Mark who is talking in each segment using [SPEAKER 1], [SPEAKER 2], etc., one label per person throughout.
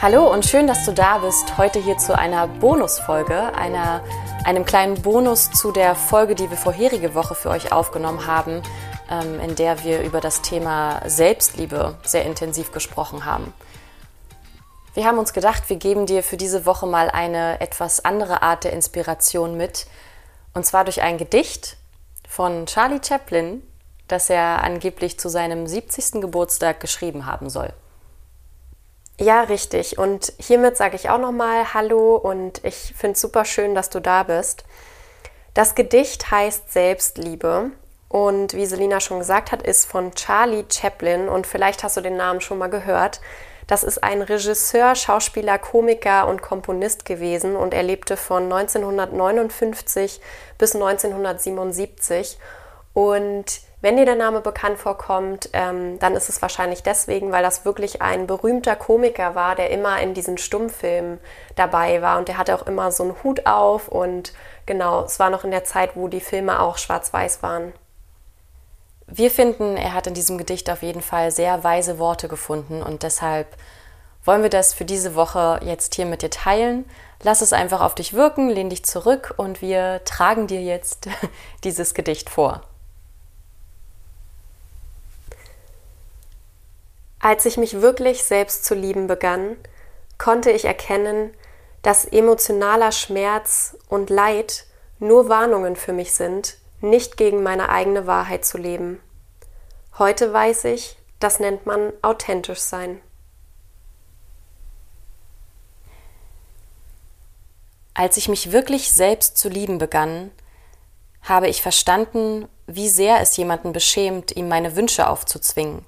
[SPEAKER 1] Hallo und schön, dass du da bist. Heute hier zu einer Bonusfolge, einer, einem kleinen Bonus zu der Folge, die wir vorherige Woche für euch aufgenommen haben, ähm, in der wir über das Thema Selbstliebe sehr intensiv gesprochen haben. Wir haben uns gedacht, wir geben dir für diese Woche mal eine etwas andere Art der Inspiration mit. Und zwar durch ein Gedicht von Charlie Chaplin, das er angeblich zu seinem 70. Geburtstag geschrieben haben soll.
[SPEAKER 2] Ja, richtig. Und hiermit sage ich auch nochmal Hallo und ich finde es super schön, dass du da bist. Das Gedicht heißt Selbstliebe und wie Selina schon gesagt hat, ist von Charlie Chaplin und vielleicht hast du den Namen schon mal gehört. Das ist ein Regisseur, Schauspieler, Komiker und Komponist gewesen und er lebte von 1959 bis 1977 und wenn dir der Name bekannt vorkommt, ähm, dann ist es wahrscheinlich deswegen, weil das wirklich ein berühmter Komiker war, der immer in diesen Stummfilmen dabei war und der hatte auch immer so einen Hut auf und genau, es war noch in der Zeit, wo die Filme auch schwarz-weiß waren.
[SPEAKER 1] Wir finden, er hat in diesem Gedicht auf jeden Fall sehr weise Worte gefunden und deshalb wollen wir das für diese Woche jetzt hier mit dir teilen. Lass es einfach auf dich wirken, lehn dich zurück und wir tragen dir jetzt dieses Gedicht vor.
[SPEAKER 2] Als ich mich wirklich selbst zu lieben begann, konnte ich erkennen, dass emotionaler Schmerz und Leid nur Warnungen für mich sind, nicht gegen meine eigene Wahrheit zu leben. Heute weiß ich, das nennt man authentisch sein.
[SPEAKER 1] Als ich mich wirklich selbst zu lieben begann, habe ich verstanden, wie sehr es jemanden beschämt, ihm meine Wünsche aufzuzwingen –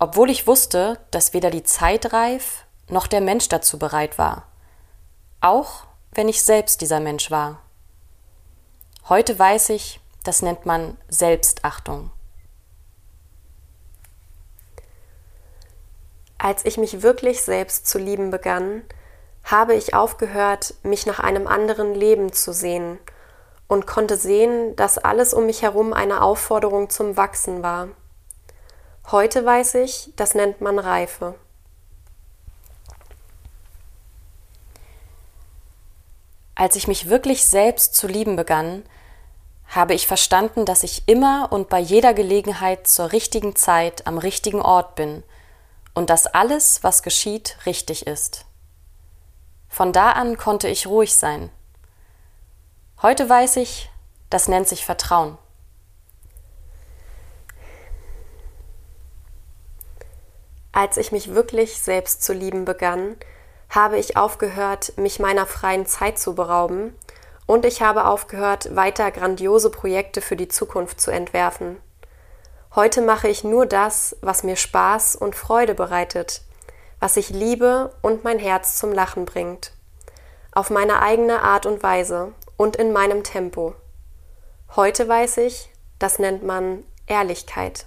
[SPEAKER 1] obwohl ich wusste, dass weder die Zeit reif noch der Mensch dazu bereit war, auch wenn ich selbst dieser Mensch war. Heute weiß ich, das nennt man Selbstachtung.
[SPEAKER 2] Als ich mich wirklich selbst zu lieben begann, habe ich aufgehört, mich nach einem anderen Leben zu sehen und konnte sehen, dass alles um mich herum eine Aufforderung zum Wachsen war. Heute weiß ich, das nennt man Reife.
[SPEAKER 1] Als ich mich wirklich selbst zu lieben begann, habe ich verstanden, dass ich immer und bei jeder Gelegenheit zur richtigen Zeit am richtigen Ort bin und dass alles, was geschieht, richtig ist. Von da an konnte ich ruhig sein. Heute weiß ich, das nennt sich Vertrauen.
[SPEAKER 2] Als ich mich wirklich selbst zu lieben begann, habe ich aufgehört, mich meiner freien Zeit zu berauben, und ich habe aufgehört, weiter grandiose Projekte für die Zukunft zu entwerfen. Heute mache ich nur das, was mir Spaß und Freude bereitet, was ich liebe und mein Herz zum Lachen bringt. Auf meine eigene Art und Weise und in meinem Tempo. Heute weiß ich, das nennt man Ehrlichkeit.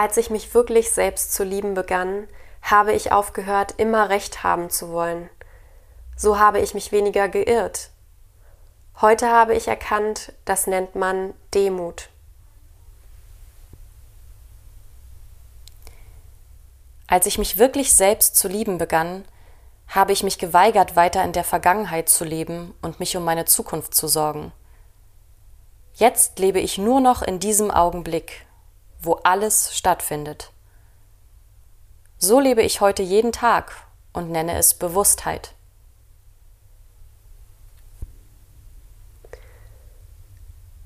[SPEAKER 2] Als ich mich wirklich selbst zu lieben begann, habe ich aufgehört, immer recht haben zu wollen. So habe ich mich weniger geirrt. Heute habe ich erkannt, das nennt man Demut.
[SPEAKER 1] Als ich mich wirklich selbst zu lieben begann, habe ich mich geweigert, weiter in der Vergangenheit zu leben und mich um meine Zukunft zu sorgen. Jetzt lebe ich nur noch in diesem Augenblick wo alles stattfindet. So lebe ich heute jeden Tag und nenne es Bewusstheit.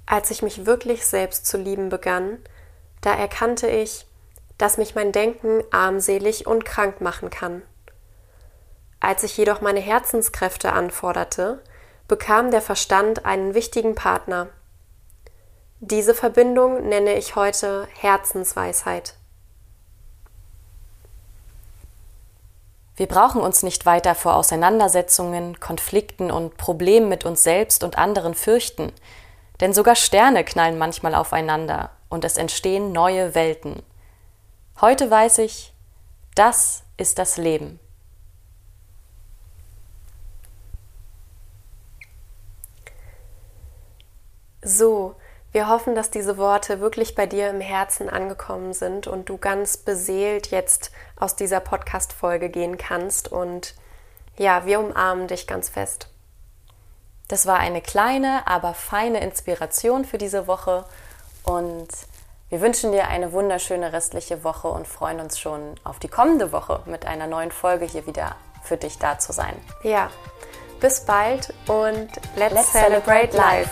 [SPEAKER 2] Als ich mich wirklich selbst zu lieben begann, da erkannte ich, dass mich mein Denken armselig und krank machen kann. Als ich jedoch meine Herzenskräfte anforderte, bekam der Verstand einen wichtigen Partner, diese Verbindung nenne ich heute Herzensweisheit.
[SPEAKER 1] Wir brauchen uns nicht weiter vor Auseinandersetzungen, Konflikten und Problemen mit uns selbst und anderen fürchten, denn sogar Sterne knallen manchmal aufeinander und es entstehen neue Welten. Heute weiß ich, das ist das Leben.
[SPEAKER 2] So, wir hoffen, dass diese Worte wirklich bei dir im Herzen angekommen sind und du ganz beseelt jetzt aus dieser Podcast-Folge gehen kannst. Und ja, wir umarmen dich ganz fest.
[SPEAKER 1] Das war eine kleine, aber feine Inspiration für diese Woche. Und wir wünschen dir eine wunderschöne restliche Woche und freuen uns schon auf die kommende Woche mit einer neuen Folge hier wieder für dich da zu sein.
[SPEAKER 2] Ja, bis bald und let's, let's celebrate life.